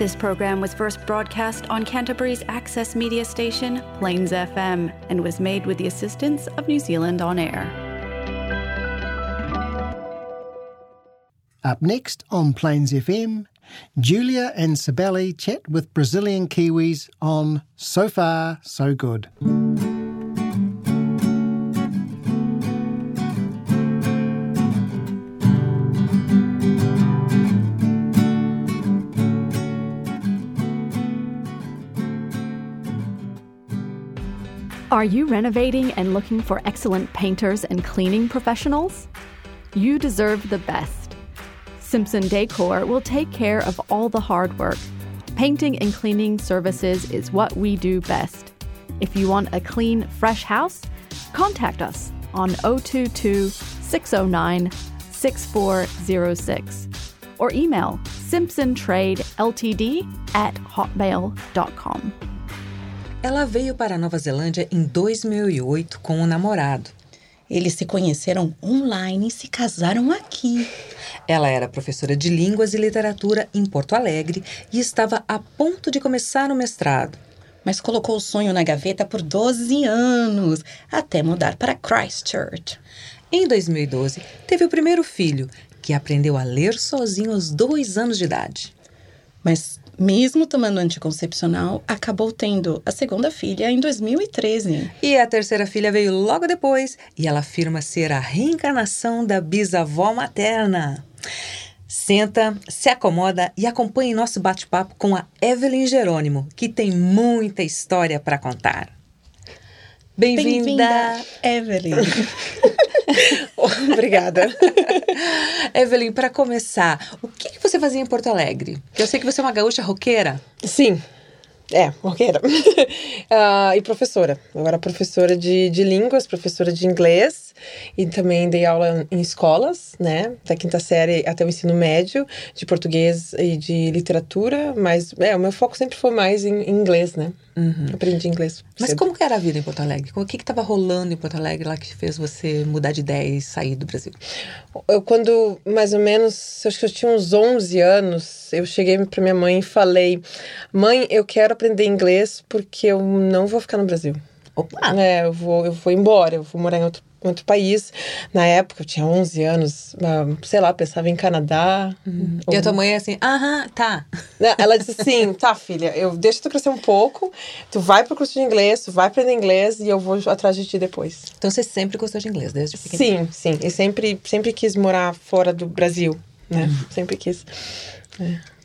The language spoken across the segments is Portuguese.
This program was first broadcast on Canterbury's access media station, Plains FM, and was made with the assistance of New Zealand On Air. Up next on Plains FM, Julia and Sibeli chat with Brazilian Kiwis on So Far, So Good. Are you renovating and looking for excellent painters and cleaning professionals? You deserve the best. Simpson Decor will take care of all the hard work. Painting and cleaning services is what we do best. If you want a clean, fresh house, contact us on 022 609 6406 or email simpsontradeltd at hotmail.com. Ela veio para a Nova Zelândia em 2008 com um namorado. Eles se conheceram online e se casaram aqui. Ela era professora de línguas e literatura em Porto Alegre e estava a ponto de começar o mestrado. Mas colocou o sonho na gaveta por 12 anos, até mudar para Christchurch. Em 2012, teve o primeiro filho, que aprendeu a ler sozinho aos dois anos de idade. Mas, mesmo tomando anticoncepcional, acabou tendo a segunda filha em 2013. E a terceira filha veio logo depois, e ela afirma ser a reencarnação da bisavó materna. Senta, se acomoda e acompanhe nosso bate-papo com a Evelyn Jerônimo, que tem muita história para contar. Bem-vinda, Bem Evelyn. Obrigada. Evelyn, para começar, o que, que, você fazia em Porto Alegre? Eu sei que você é uma gaúcha roqueira. Sim. É, roqueira. uh, e professora. Eu era professora de, de línguas, professora de inglês e também dei aula em escolas, né? Da quinta série até o ensino médio, de português e de literatura, mas é, o meu foco sempre foi mais em, em inglês, né? Uhum. Aprendi inglês. Mas cedo. como que era a vida em Porto Alegre? O que estava rolando em Porto Alegre lá que fez você mudar de ideia e sair do Brasil? Eu, quando, mais ou menos, acho que eu tinha uns 11 anos, eu cheguei para minha mãe e falei: Mãe, eu quero aprender inglês porque eu não vou ficar no Brasil. Opa! É, eu vou, eu vou embora, eu vou morar em outro outro país. Na época, eu tinha 11 anos, ah, sei lá, pensava em Canadá. Uhum. Ou... E a tua mãe é assim, aham, tá. Ela disse assim, tá, filha, eu deixo tu crescer um pouco, tu vai pro curso de inglês, tu vai aprender inglês e eu vou atrás de ti depois. Então você sempre gostou de inglês, desde pequeno? Sim, sim. E sempre, sempre quis morar fora do Brasil, né? Uhum. Sempre quis. É.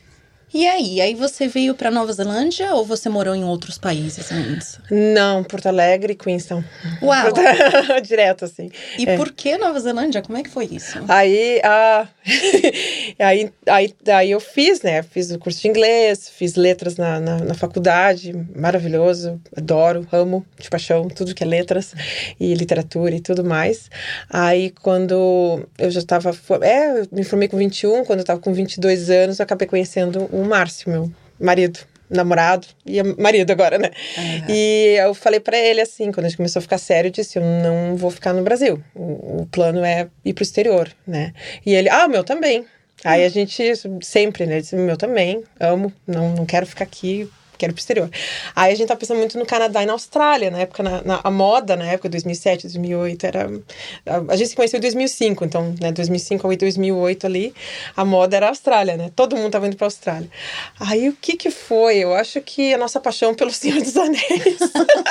E aí? Aí você veio para Nova Zelândia ou você morou em outros países antes? Não, Porto Alegre e Queenstown. Uau! Direto, assim. E é. por que Nova Zelândia? Como é que foi isso? Aí, ah, aí, aí, aí eu fiz, né? Fiz o curso de inglês, fiz letras na, na, na, faculdade, maravilhoso, adoro, amo de paixão tudo que é letras e literatura e tudo mais. Aí quando eu já estava, é, eu me formei com 21, quando eu estava com 22 anos, eu acabei conhecendo o Márcio, meu marido namorado e marido agora, né? Uhum. E eu falei para ele assim, quando a gente começou a ficar sério, eu disse: Eu não vou ficar no Brasil. O, o plano é ir pro exterior, né? E ele: Ah, o meu também. Aí a gente sempre, né? Disse: Meu também, amo, não, não quero ficar aqui quero pro exterior. Aí a gente tá pensando muito no Canadá e na Austrália, na época, na, na a moda, na época, 2007, 2008, era... A, a gente se conheceu em 2005, então, né, 2005 a 2008 ali, a moda era a Austrália, né? Todo mundo tava indo pra Austrália. Aí o que que foi? Eu acho que a nossa paixão pelo Senhor dos Anéis.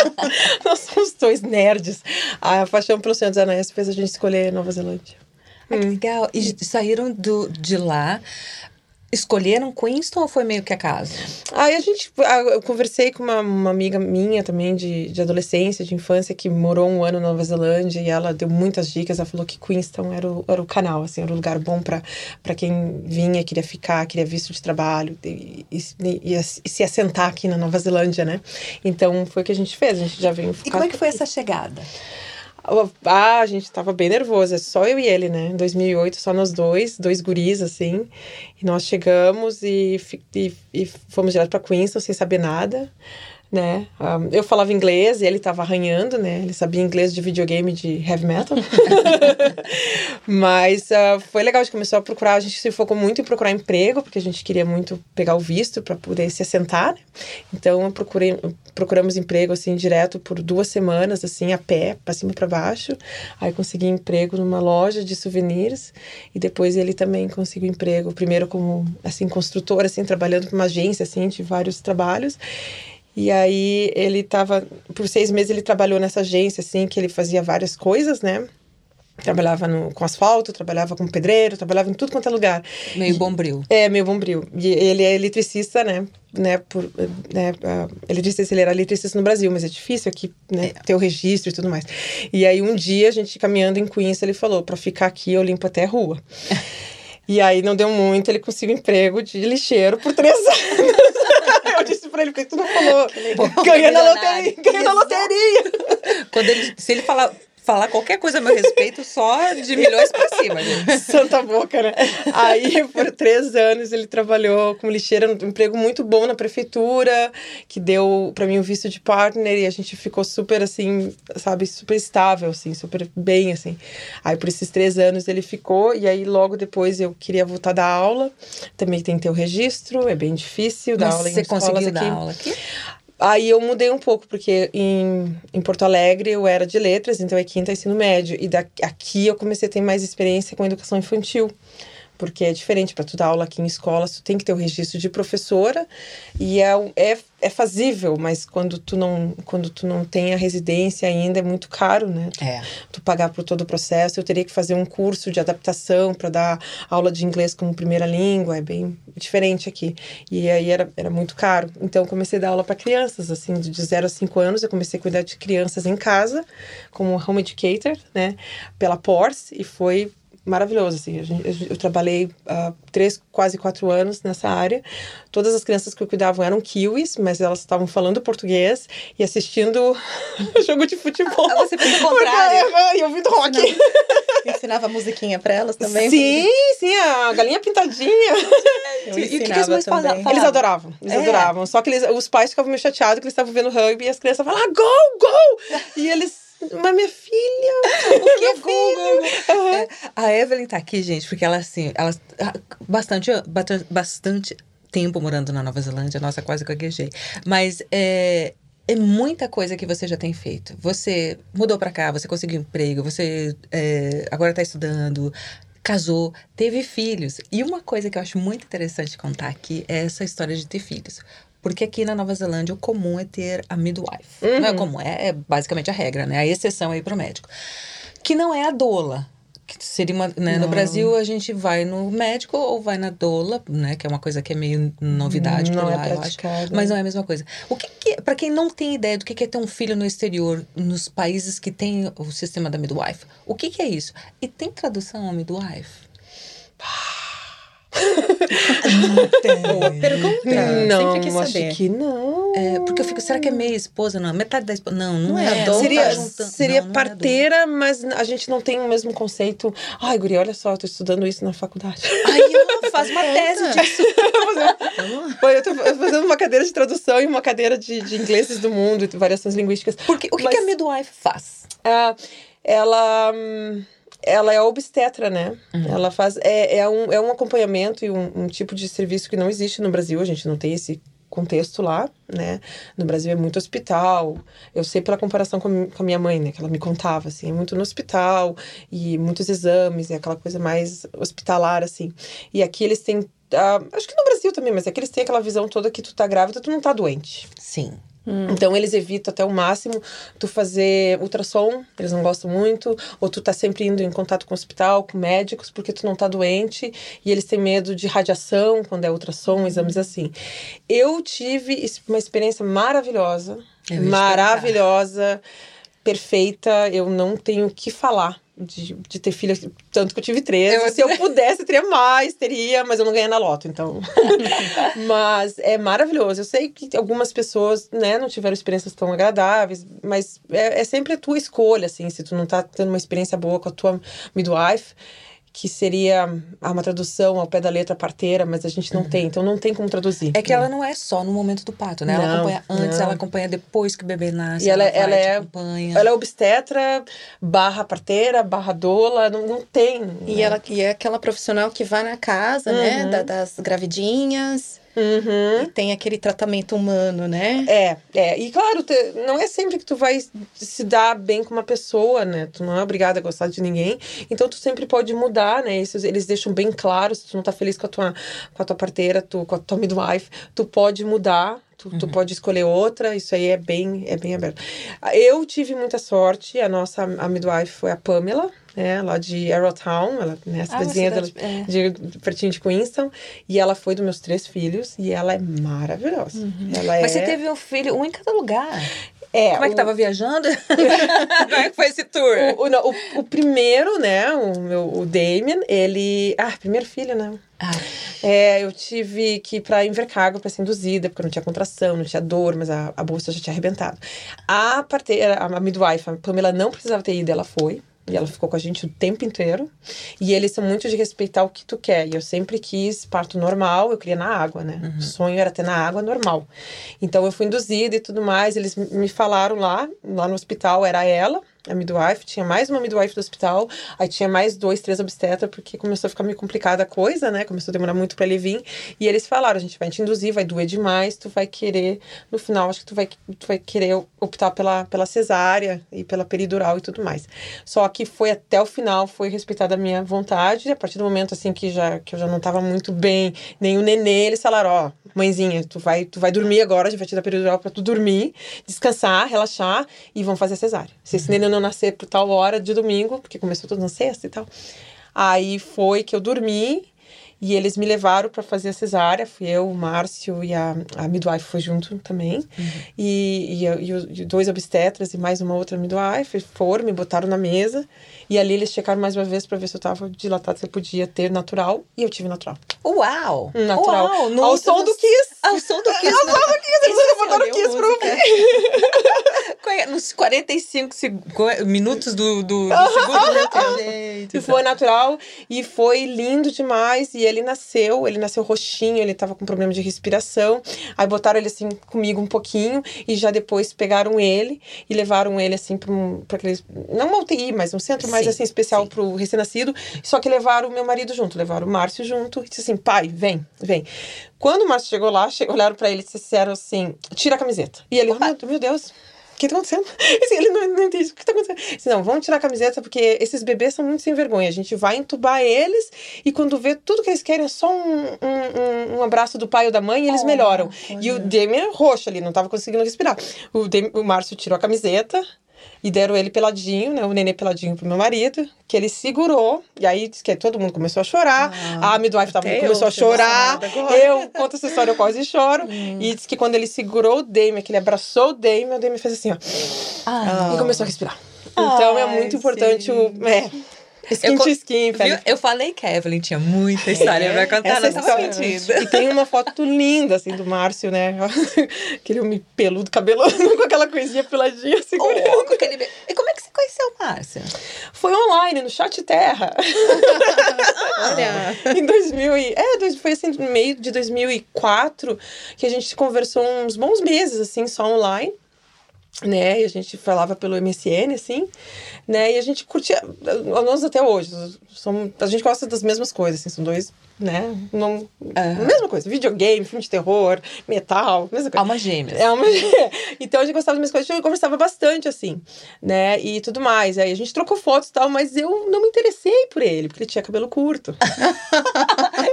Nós somos dois nerds. A paixão pelo Senhor dos Anéis fez a gente escolher Nova Zelândia. Ah, que legal. E saíram do, de lá escolheram Queenston ou foi meio que acaso? Aí a gente. Eu conversei com uma, uma amiga minha também de, de adolescência, de infância, que morou um ano na Nova Zelândia e ela deu muitas dicas. Ela falou que Queenston era o, era o canal, assim, era o lugar bom para quem vinha, queria ficar, queria visto de trabalho e, e, e, e, se assentar aqui na Nova Zelândia, né? Então foi o que a gente fez, a gente já veio. E como é que foi essa chegada? Ah, a gente tava bem nervoso, é só eu e ele, né? Em 2008, só nós dois, dois guris, assim. E nós chegamos e, e, e fomos direto pra Queenston sem saber nada. Né? Um, eu falava inglês e ele estava arranhando, né? Ele sabia inglês de videogame de heavy metal. Mas uh, foi legal, a gente começou a procurar, a gente se focou muito em procurar emprego, porque a gente queria muito pegar o visto para poder se assentar. Né? Então, eu procurei, procuramos emprego assim direto por duas semanas, assim, a pé, para cima para baixo. Aí consegui emprego numa loja de souvenirs e depois ele também conseguiu emprego, primeiro como assim construtor, assim, trabalhando para uma agência assim de vários trabalhos. E aí ele estava por seis meses ele trabalhou nessa agência assim que ele fazia várias coisas, né? Trabalhava no, com asfalto, trabalhava com pedreiro, trabalhava em tudo quanto é lugar. Meio bombril. É, meio bombril. E ele é eletricista, né? né, por, né eletricista, ele era eletricista no Brasil, mas é difícil aqui, né, é. ter o registro e tudo mais. E aí um dia, a gente caminhando em Queens, ele falou, para ficar aqui eu limpo até a rua. e aí não deu muito, ele conseguiu emprego de lixeiro por três anos. eu disse pra ele, por que tu não falou? Ganha na loteria, ganha na loteria. Quando ele, se ele falar falar qualquer coisa a meu respeito só de milhões pra cima, gente. Santa boca, né? Aí, por três anos, ele trabalhou como lixeira, um emprego muito bom na prefeitura, que deu para mim o um visto de partner e a gente ficou super, assim, sabe, super estável, assim, super bem, assim. Aí, por esses três anos, ele ficou e aí, logo depois, eu queria voltar da aula. Também tem que ter o registro, é bem difícil dar aula em você conseguiu dar aula aqui? Aí eu mudei um pouco, porque em, em Porto Alegre eu era de letras, então é quinta ensino médio. E daqui, aqui eu comecei a ter mais experiência com educação infantil porque é diferente para tu dar aula aqui em escola, tu tem que ter o registro de professora e é, é, é fazível, mas quando tu não quando tu não tem a residência ainda é muito caro, né? É. Tu pagar por todo o processo, eu teria que fazer um curso de adaptação para dar aula de inglês como primeira língua, é bem diferente aqui. E aí era, era muito caro. Então eu comecei a dar aula para crianças, assim, de 0 a 5 anos, eu comecei a cuidar de crianças em casa como home educator, né, pela PORS e foi maravilhoso, assim. Eu trabalhei uh, três, quase quatro anos nessa área. Todas as crianças que eu cuidava eram kiwis, mas elas estavam falando português e assistindo jogo de futebol. Ah, você fez o contrário. E ouvindo rock. Ensinava, ensinava musiquinha pra elas também? Sim, sim, a galinha pintadinha. Eu e o que, que as mães falavam? Eles adoravam, eles é. adoravam. Só que eles, os pais ficavam meio chateados que eles estavam vendo rugby e as crianças falavam, ah, gol, gol! E eles mas minha filha, o que é Google? Uhum. É, a Evelyn tá aqui, gente, porque ela assim, ela bastante, bastante tempo morando na Nova Zelândia, nossa, quase gaguejei. Mas é, é muita coisa que você já tem feito. Você mudou para cá, você conseguiu emprego, você é, agora está estudando, casou, teve filhos. E uma coisa que eu acho muito interessante contar aqui é essa história de ter filhos. Porque aqui na Nova Zelândia o comum é ter a midwife. Uhum. Não é comum, é, é, basicamente a regra, né? A exceção aí pro médico. Que não é a doula. Que seria uma, né? No Brasil a gente vai no médico ou vai na doula, né? Que é uma coisa que é meio novidade não por é lá, eu acho. Mas não é a mesma coisa. O que, que para quem não tem ideia do que é ter um filho no exterior, nos países que tem o sistema da midwife, o que, que é isso? E tem tradução a midwife? Boa pergunta. Não, Sempre quis acho saber. que não. É, porque eu fico, será que é meia esposa? Não, metade da esposa. Não, não, Não é é. adulta? Seria, juntando- seria não, não é parteira, mas a gente não tem o mesmo conceito. Ai, Guri, olha só, eu tô estudando isso na faculdade. Ai, ela faz uma tese disso. Eu tô fazendo uma cadeira de tradução e uma cadeira de, de ingleses do mundo e variações linguísticas. Porque, o que, Mas- que a midwife faz? Ah, ela hum, ela é obstetra, né? Ela faz é, é, um, é um acompanhamento e um, um tipo de serviço que não existe no Brasil. A gente não tem esse contexto lá, né? No Brasil é muito hospital. Eu sei pela comparação com, com a minha mãe, né? Que ela me contava, assim, é muito no hospital e muitos exames, é aquela coisa mais hospitalar, assim. E aqui eles têm, ah, acho que no Brasil também, mas aqui eles têm aquela visão toda que tu tá grávida, tu não tá doente. Sim. Então eles evitam até o máximo tu fazer ultrassom, eles não gostam muito, ou tu tá sempre indo em contato com o hospital, com médicos, porque tu não tá doente, e eles têm medo de radiação quando é ultrassom, exames assim. Eu tive uma experiência maravilhosa, maravilhosa, perfeita, eu não tenho o que falar. De, de ter filha, tanto que eu tive três. Eu- Se eu pudesse, teria mais, teria, mas eu não ganhei na loto, então. Mas é maravilhoso. Eu sei que algumas pessoas, né, não tiveram experiências tão agradáveis, mas é, é sempre a tua escolha, assim, se tu não tá tendo uma experiência boa com a tua midwife, que seria ah, uma tradução ao pé da letra parteira, mas a gente não tem, então não tem como traduzir. É que ela não é só no momento do parto, né? ela Não, acompanha antes, não. ela acompanha depois que o bebê nasce. E ela, ela te é, acompanha. ela é obstetra, barra parteira, barra doula, não, não tem. E né? ela e é aquela profissional que vai na casa, né? Uhum. da- das gravidinhas. Uhum. E tem aquele tratamento humano, né? É, é. E claro, te- não é sempre que tu vai se dar bem com uma pessoa, né? Tu não é obrigada a gostar de ninguém. Então tu sempre pode mudar, né? Isso eles deixam bem claro, se tu não tá feliz com a tua, com a tua parteira, tu, com a tua midwife, tu pode mudar. Tu, tu pode escolher outra, isso aí é bem, é bem aberto. Eu tive muita sorte, a nossa a midwife foi a Pamela, né, lá de Arrowtown, ela, né, a Ah, cidadezinha cidade- é. de, pertinho de Queenstown, e ela foi dos meus três filhos, e ela é maravilhosa. Ela Mas é... você teve um filho, um em cada lugar. É, Como é que o- tava viajando? Como é que foi esse tour? O, o, não, o- o primeiro, né, o meu o Damien, ele. Ah, primeiro filho, né? Ah, É, eu tive que ir pra Invercargo pra ser induzida, porque eu não tinha contração, não tinha dor, mas a, a bolsa já tinha arrebentado. A parteira, a midwife, a Pamela não precisava ter ido, ela foi. E ela ficou com a gente o tempo inteiro. E eles são muito de respeitar o que tu quer. E eu sempre quis parto normal, eu queria na água, né? O sonho era ter na água normal. Então eu fui induzida e tudo mais. Eles me- me falaram lá, lá no hospital, era ela, a midwife, tinha mais uma midwife do hospital, aí tinha mais dois, três obstetras, porque começou a ficar meio complicada a coisa, né? Começou a demorar muito pra ele vir. E eles falaram: a gente vai te induzir, vai doer demais, tu vai querer, no final, acho que tu vai, tu vai querer optar pela, pela cesárea e pela peridural e tudo mais. Só que foi até o final, foi respeitada a minha vontade, e a partir do momento assim que, já, que eu já não tava muito bem, nem o nenê, eles falaram: ó, mãezinha, tu vai, tu vai dormir agora, a gente vai te dar peridural pra tu dormir, descansar, relaxar e vão fazer a cesárea. Se esse nenê não nascer por tal hora de domingo, porque começou tudo na sexta e tal. Aí foi que eu dormi e eles me levaram para fazer a cesárea. Fui eu, o Márcio e a, a midwife foi junto também. E, e, e, os- e dois obstetras e mais uma outra midwife foram, me botaram na mesa. E ali eles checaram mais uma vez para ver se eu tava dilatada, se eu podia ter natural. E eu tive natural. Uau! Natural. Uau, no- Ao som do Kiss. Ao som do Kiss. Ao som do Kiss. Eles botaram Kiss pra ouvir. Nos 45 seg- co- minutos do, do, do segundo. né? Gente, E foi natural e foi lindo demais. E ele nasceu, ele nasceu roxinho, ele tava com problema de respiração. Aí botaram ele assim comigo um pouquinho e já depois pegaram ele e levaram ele assim para um, pra aqueles. Não uma UTI, mas um centro mais Sim, assim especial sim. pro recém-nascido. Só que levaram o meu marido junto, levaram o Márcio junto e disse assim: pai, vem, vem. Quando o Márcio chegou lá, che- olharam para ele e disseram assim: tira a camiseta. E ele, oh, meu, meu Deus. O que tá acontecendo? Assim, ele não, não entende o que tá acontecendo. Disse, não, vamos tirar a camiseta porque esses bebês são muito sem vergonha. A gente vai entubar eles e quando vê tudo que eles querem é só um, um, um- abraço do pai ou da mãe e eles Oh, melhoram. E o olha. Damien roxo ali, não tava conseguindo respirar. O, o Márcio tirou a camiseta e deram ele peladinho, né? O nenê peladinho pro meu marido, que ele segurou. E aí que todo mundo começou a chorar. Ah, a midwife até começou a chorar. Eu conto essa história, eu quase choro. E disse que quando ele segurou o Damien, que ele abraçou o Damien, o Damien fez assim, ó. Ah, E começou a respirar. Então é muito importante o. É, skin Eu to skin, viu? Eu falei que a Evelyn tinha muita história pra contar, Essa não tava história. mentindo. E tem uma foto linda, assim, do Márcio, né? Aquele homem peludo, cabeludo, com aquela coisinha peladinha, assim. Oh, com aquele E como é que você conheceu o Márcio? Foi online, no Chat Terra. Olha. em 2000 e, é, foi assim, no meio de 2004 que a gente conversou uns bons meses, assim, só online. Né, e a gente falava pelo MSN, assim, né, e a gente curtia, nós até hoje, somos, a gente gosta das mesmas coisas, assim, são dois, né, não, Aham. mesma coisa, videogame, filme de terror, metal, mesma coisa. Almas gêmeas. É uma... então a gente gostava das mesmas coisas, a gente conversava bastante, assim, né? E tudo mais. Aí a gente trocou fotos e tal, mas eu não me interessei por ele, porque ele tinha cabelo curto.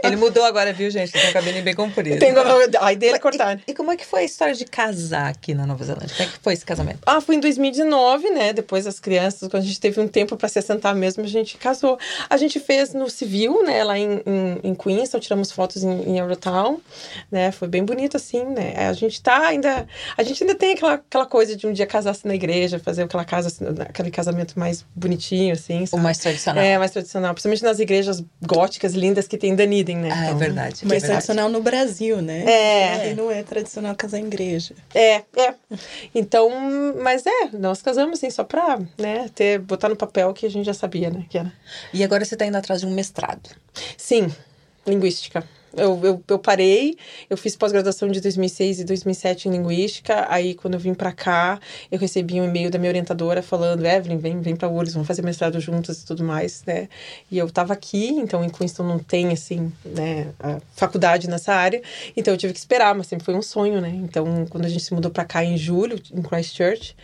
Ele mudou agora, viu, gente? Tem um cabelinho bem comprido. Tem a ideia de cortar. E, e como é que foi a história de casar aqui na Nova Zelândia? Como é que foi esse casamento? Ah, foi em 2019, né? Depois das crianças, quando a gente teve um tempo para se assentar mesmo, a gente casou. A gente fez no civil, né? Lá em, em, em Queenstown, tiramos fotos em, em Eurotown, né? Foi bem bonito, assim, né? A gente tá ainda... A gente ainda tem aquela, aquela coisa de um dia casar-se na igreja, fazer aquela casa, assim, aquele casamento mais bonitinho, assim, O sabe? mais tradicional. É, mais tradicional. Principalmente nas igrejas góticas lindas que tem em Dunedin, né? Ah, é Então, verdade. é Mais verdade. tradicional no Brasil, né? É. E não é tradicional casar em igreja. É, é. Então, mas é, nós casamos assim, só pra, né, ter, botar no papel que a gente já sabia, né, que era. E agora agora você está indo atrás de um mestrado. Sim, linguística. Eu, eu, eu parei, eu fiz pós-graduação de 2006 e 2007 em Linguística. Aí, quando eu vim para cá, eu recebi um e-mail da minha orientadora falando: Evelyn, vem, vem para URGS, vamos fazer mestrado juntas e tudo mais, né? E eu estava aqui, então em Queenstown não tem, assim, né, faculdade nessa área. Então eu tive que esperar, mas sempre foi um sonho, né? Então, quando a gente se mudou para cá em julho, em Christchurch,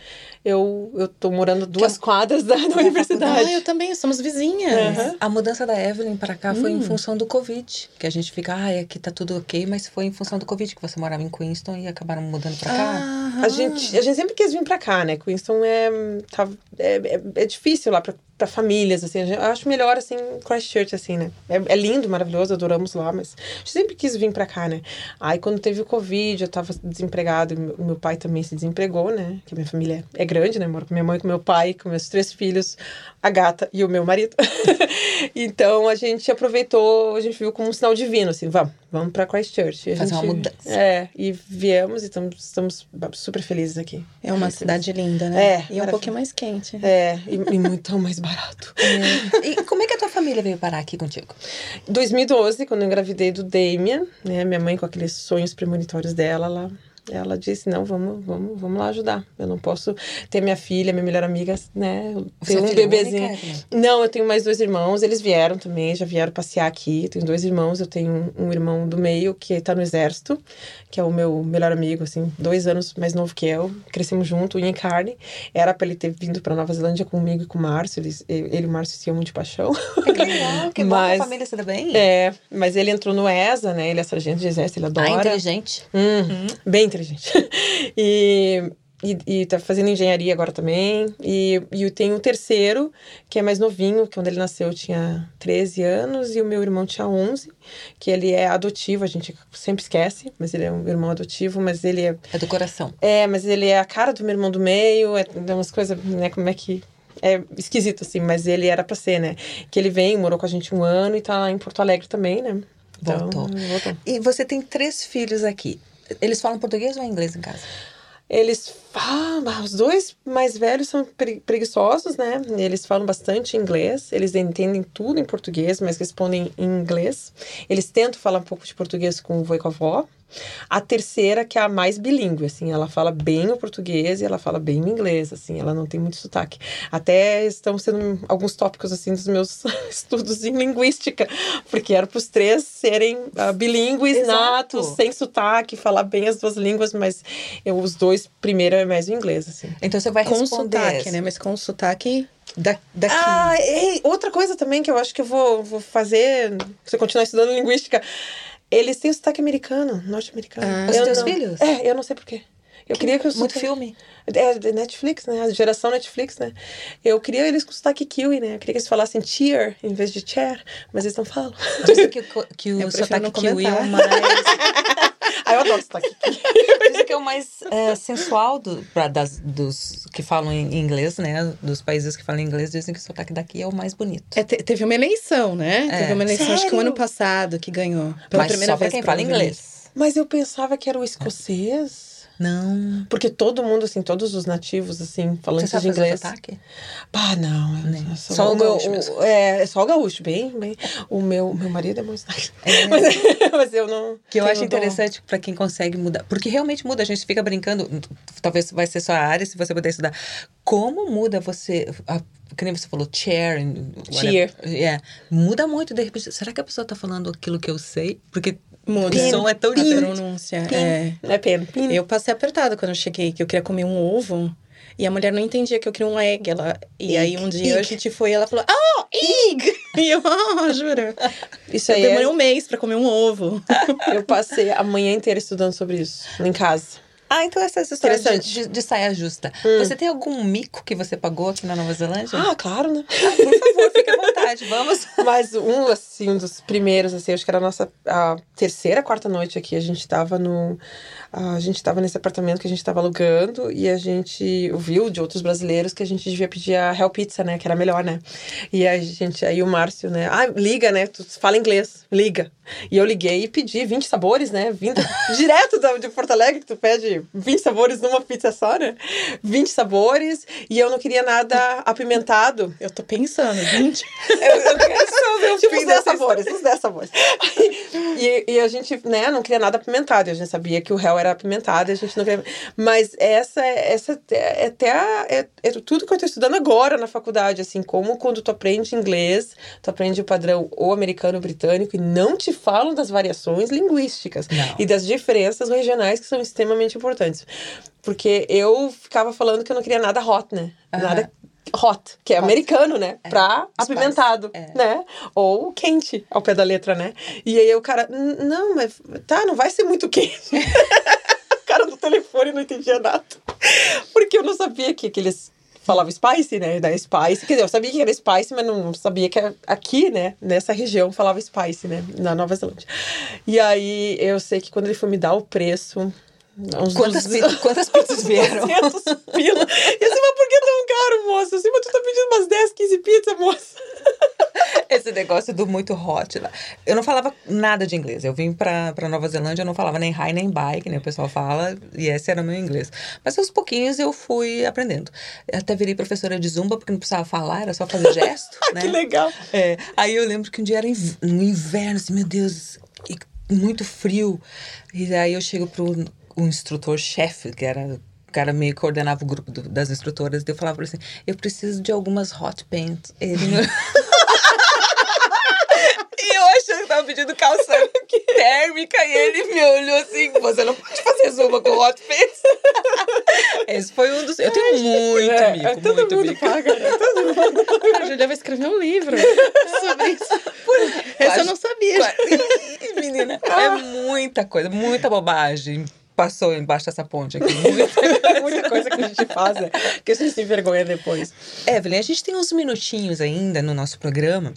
eu, eu tô morando duas que quadras da, da universidade. Ah, eu também, somos vizinhas. Uhum. A mudança da Evelyn para cá foi em função do Covid, que a gente fica, ah, aqui tá tudo ok, mas foi em função do Covid que você morava em Queenstown e acabaram mudando para cá. A gente, a gente sempre quis vir para cá, né? Queenstown é, tá, é, é, é difícil lá para para famílias, assim. Eu acho melhor, assim, Christchurch, assim, né? É, é, lindo, maravilhoso, adoramos lá, mas a gente sempre quis vir para cá, né? Aí, quando teve o Covid, eu tava desempregado, meu, meu pai também se desempregou, né? Que minha família é grande, né? Moro com minha mãe, com meu pai, com meus três filhos, a gata e o meu marido. então, a gente aproveitou, a gente viu como um sinal divino, assim, vamos, vamos para Christchurch. Fazer gente, uma mudança. É, e viemos e estamos, estamos super felizes aqui. É uma cidade linda, né? É. E é um pouquinho mais quente. É, e, e muito mais barato. É. E como é que a tua família veio parar aqui contigo? 2012, quando eu engravidei do Damien, né? Minha mãe com aqueles sonhos premonitórios dela, ela ela disse, não, vamos, vamos, vamos lá ajudar. Eu não posso ter minha filha, minha melhor amiga, né? Ter um bebezinho. Única, não, eu tenho mais dois irmãos, eles vieram também, já vieram passear aqui. Eu tenho dois irmãos, eu tenho um, irmão do meio que tá no exército, que é o meu melhor amigo, assim, dois anos mais novo que eu. Crescemos junto, unha e carne. Era para ele ter vindo para Nova Zelândia comigo e com o Márcio. Eles, ele e o Márcio se amam de paixão. É que legal, que mas, bom a família se dá bem. É, mas ele entrou no ESA, né? Ele é sargento de exército, ele adora. Ah, inteligente. Hum, uhum. Bem inteligente. e e, e tá fazendo engenharia agora também. E, e tem um terceiro, que é mais novinho, que quando ele nasceu tinha 13 anos, e o meu irmão tinha 11, que ele é adotivo, a gente sempre esquece, mas ele é um irmão adotivo, mas ele é... É do coração. É, mas ele é a cara do meu irmão do meio, é, é umas coisas, né, como é que... É esquisito, assim, mas ele era pra ser, né? Que ele vem, morou com a gente um ano e tá lá em Porto Alegre também, né? Então, voltou. voltou. E você tem três filhos aqui. Eles falam português ou inglês em casa? Eles falam, os dois mais velhos são preguiçosos, né? Eles falam bastante inglês, eles entendem tudo em português, mas respondem em inglês. Eles tentam falar um pouco de português com o vô e com a avó, a terceira, que é a mais bilíngue, assim, ela fala bem o português e ela fala bem o inglês, assim, ela não tem muito sotaque. Até estão sendo alguns tópicos, assim, dos meus estudos em linguística, porque era para os três serem uh, bilíngues, natos, sem sotaque, falar bem as duas línguas, mas eu, os dois, primeiro é mais o inglês, assim. Então você vai com responder. sotaque, né? Mas com sotaque da, daqui. Ah, e outra coisa também que eu acho que eu vou, vou fazer, se eu continuar estudando linguística, eles têm sotaque americano, norte-americano. Ah, os teus não, filhos? É, eu não sei porquê. Eu que, queria que os Muito sotaque, filme? É, Netflix, né? A geração Netflix, né? Eu queria eles com sotaque kiwi, né? Eu queria que eles falassem cheer em vez de chair, mas eles não falam. Dizem que, que o sotaque kiwi é o mais... ah, eu adoro sotaque. Dizem que é o mais é, sensual do, pra, das, dos que falam em inglês, né? Dos países que falam inglês, dizem que o sotaque daqui é o mais bonito. É, te, teve uma eleição, né? É. Teve uma eleição, Sério? acho que o ano passado, que ganhou. Pela mas primeira só vez. quem fala inglês. Mas eu pensava que era o escocês. Não. Porque todo mundo, assim, todos os nativos, assim, falando Você de inglês. Sotaque? Pá, não. Nem. Só, só o, gaúcho é, é só o gaúcho, bem, bem. O meu, meu marido é muito é. mas, mas eu não. Que eu acho interessante para quem consegue mudar. Porque realmente muda, a gente fica brincando. Talvez vai ser sua área, se você puder estudar. Como muda você. A, que nem você falou, chair. Cheer. É, muda muito, de repente. Será que a pessoa tá falando aquilo que eu sei? Porque Muda. O som é tão a pronúncia. É. é pena. Eu passei apertado quando eu cheguei, que eu queria comer um ovo. E a mulher não entendia que eu queria um egg. Ela... E aí um dia egg. a gente foi e ela falou, oh, egg! E eu, oh, jura? Isso aí eu demorei é... um mês para comer um ovo. eu passei a manhã inteira estudando sobre isso, em casa. Ah, então essas histórias de, de, de, saia justa. Hum. Você tem algum mico que você pagou aqui na Nova Zelândia? Ah, claro, né? Ah, por favor, fique vontade, vamos. Mas um, assim, um dos primeiros, assim, acho que era a nossa a terceira, quarta noite aqui. A gente tava no... A gente tava nesse apartamento que a gente tava alugando e a gente ouviu de outros brasileiros que a gente devia pedir a Hell Pizza, né? Que era melhor, né? E a gente, aí o Márcio, né? Ah, liga, né? Tu fala inglês, liga. E eu liguei e pedi 20 sabores, né? Vindo direto de Porto Alegre, que tu pede Porque 20 sabores numa pizza só, né? 20 sabores. E eu não queria nada apimentado. Eu tô pensando, 20. eu, eu tipo, uns 10 sabores, uns 10 sabores. e, e a gente, né, não queria nada apimentado. A gente sabia que o réu era apimentado e a gente não queria. Mas essa, essa é até a, é, é tudo que eu tô estudando agora na faculdade, assim, como quando tu aprende inglês, tu aprende o padrão ou americano ou britânico e não te falam das variações linguísticas não. e das diferenças regionais que são extremamente importantes. Porque eu ficava falando que eu não queria nada hot, né? Aham. Nada hot, que é Hot. americano, né? É. Pra Spice. apimentado, É. né? Ou quente, ao pé da letra, né? E aí o cara, "N- não, mas tá, não vai ser muito quente. o cara no telefone não entendia nada. Porque eu não sabia que aqueles falavam spice, né? Da spice. Quer dizer, eu sabia que era spice, mas não sabia que aqui, né? Nessa região falava spice, né? Na Nova Zelândia. E aí eu sei que quando ele foi me dar o preço. Uns Quantas, 200 pizzas, quantas pizzas vieram? 200 pila. E assim, mas por que tão caro, moça? Assim, mas tu tá pedindo umas 10, 15 pizzas, moça. Esse negócio do muito hot lá. Eu não falava nada de inglês. Eu vim pra, pra Nova Zelândia, eu não falava nem hi nem bye, que nem o pessoal fala, e esse era o meu inglês. Mas aos pouquinhos eu fui aprendendo. Eu até virei professora de zumba, porque não precisava falar, era só fazer gesto, né? Que legal. É, aí eu lembro que um dia era no inverno, assim, meu Deus, e muito frio. E aí eu chego pro o instrutor-chefe, que era o cara meio que coordenava o grupo do- das instrutoras, eu falava pra ele assim, eu preciso de algumas hot pants. Ele me E eu achando que tava pedindo calça térmica e ele me olhou assim, você não pode fazer zumba com hot pants. Esse foi um dos... Eu tenho muito É, mico, é, todo muito mundo mico. paga, né? Todo mundo. A Julia vai escrever um livro sobre isso. Essa eu não sabia. Menina, é muita coisa, muita bobagem passou embaixo dessa ponte aqui. Muita... Coisa que a gente faz, né? Que a gente se envergonha depois. Evelyn, a gente tem uns minutinhos ainda no nosso programa.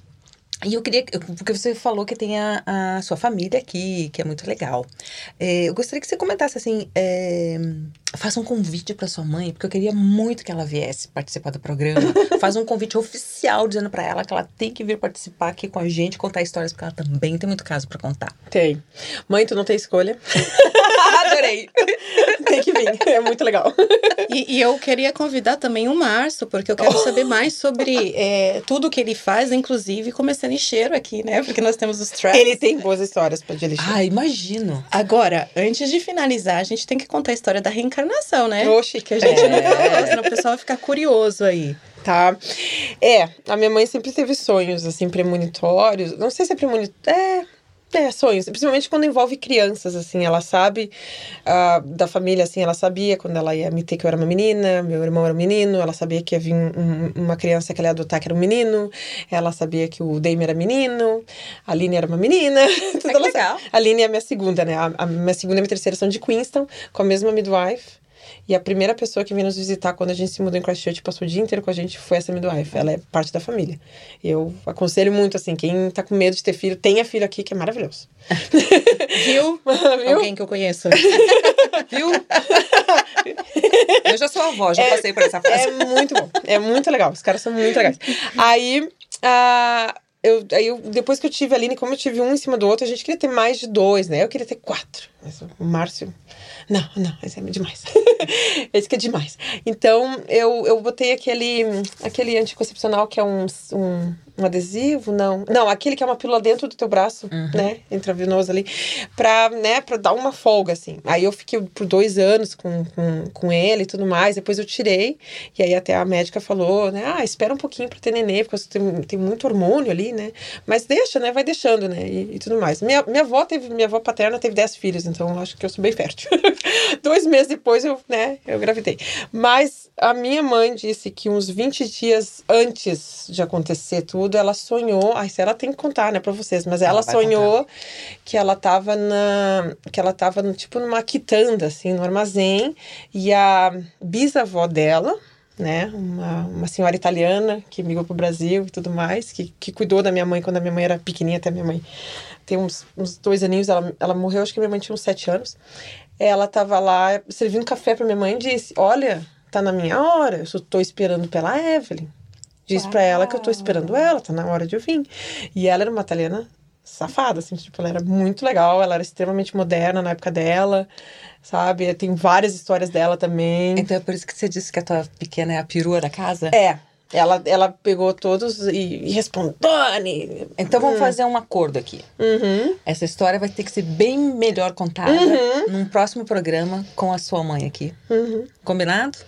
E eu queria, porque você falou que tem a, a sua família aqui, que é muito legal. É, eu gostaria que você comentasse assim, é, faça um convite para sua mãe, porque eu queria muito que ela viesse participar do programa. Faz um convite oficial dizendo para ela que ela tem que vir participar aqui com a gente, contar histórias, porque ela também tem muito caso para contar. Tem. Mãe, tu não tem escolha. Adorei! Tem que vir. É muito legal. E, e eu queria convidar também o Márcio, porque eu quero saber mais sobre é, tudo que ele faz, inclusive começando em cheiro aqui, né? Porque nós temos os tracks. Ele tem boas histórias pra de lixo. Ah, imagino. Agora, antes de finalizar, a gente tem que contar a história da reencarnação, né? Oxi. Que a gente É. não senão o pessoal vai ficar curioso aí. Tá. É, a minha mãe sempre teve sonhos, assim, premonitórios. Não sei se é premonitório. É. É, sonhos, principalmente quando envolve crianças, assim, ela sabe ah, da família, assim, ela sabia quando ela ia me ter que eu era uma menina, meu irmão era um menino, ela sabia que ia vir um- uma criança que ela ia adotar que era um menino, ela sabia que o Dame era menino, a Aline era uma menina, tudo legal. sabe. A Aline é a minha segunda, né, a, a minha segunda e minha terceira são de Queenstown, com a mesma midwife, e a primeira pessoa que veio nos visitar quando a gente se mudou em Christchurch e passou o dia inteiro com a gente foi essa midwife. Ela é parte da família. Eu aconselho muito, assim, quem tá com medo de ter filho, tenha filho aqui, que é maravilhoso. Viu? Viu? Alguém que eu conheço. Viu? eu já sou avó, já passei por essa fase. É muito bom. É muito legal. Os caras são muito legais. Aí, ah, eu, aí eu, depois que eu tive a Aline, como eu tive um em cima do outro, a gente queria ter mais de dois, né? Eu queria ter quatro. Mas o Márcio. Não, não, esse é demais. esse que é demais. Então, eu, eu botei aquele, aquele anticoncepcional que é um, um, um adesivo, não. Não, aquele que é uma pílula dentro do teu braço, né? Intravenoso ali. Pra, né, pra dar uma folga, assim. Aí eu fiquei por dois anos com, com, com ele e tudo mais. Depois eu tirei. E aí até a médica falou, né? Ah, espera um pouquinho pra ter nenê, porque tem, tem muito hormônio ali, né? Mas deixa, né? Vai deixando, né? E, e tudo mais. Minha, minha avó teve, minha avó paterna teve dez filhos, então eu acho que eu sou bem fértil. Dois meses depois eu, né, eu gravidei. Mas a minha mãe disse que uns 20 dias antes de acontecer tudo, ela sonhou. Ai, se ela tem que contar, né, pra vocês, mas ela, Ela sonhou que ela tava na. que ela tava, no, tipo, numa quitanda, assim, no armazém, e a bisavó dela. Né? Uma, uma senhora italiana que migrou pro Brasil e tudo mais, que, que cuidou da minha mãe quando a minha mãe era pequenininha, até minha mãe tem uns, uns dois aninhos, ela, ela morreu, acho que minha mãe tinha uns sete anos. Ela tava lá servindo café pra minha mãe e disse: Olha, tá na minha hora, eu só tô esperando pela Evelyn. Diz pra ela que eu tô esperando ela, tá na hora de eu vir. E ela era uma italiana safada, assim, tipo, ela era muito legal, ela era extremamente moderna na época dela, sabe? Tem várias histórias dela também. Então é por isso que você disse que a tua pequena é a perua da casa? É. Ela, ela pegou todos e, e respondeu. Então vamos hum. fazer um acordo aqui. Uhum. Essa história vai ter que ser bem melhor contada uhum. num próximo programa com a sua mãe aqui. Uhum. Combinado?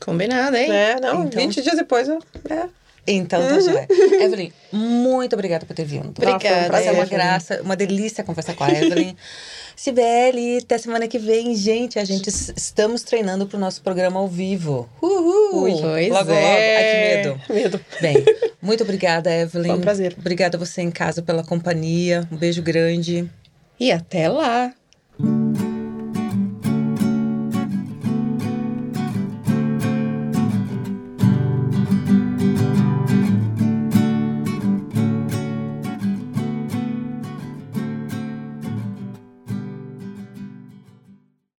Combinado, hein? É, não, então... 20 dias depois eu. É. Então, tá joia. Evelyn, muito obrigada por ter vindo. Obrigada. Foi uma graça, uma delícia conversar com a Evelyn. Sibeli, até semana que vem, gente. A gente estamos treinando para o nosso programa ao vivo. Uhul! Ui, pois logo, é. logo. Ai, que medo. Medo. Bem, muito obrigada, Evelyn. Foi um prazer. Obrigada a você em casa pela companhia. Um beijo grande. E até lá.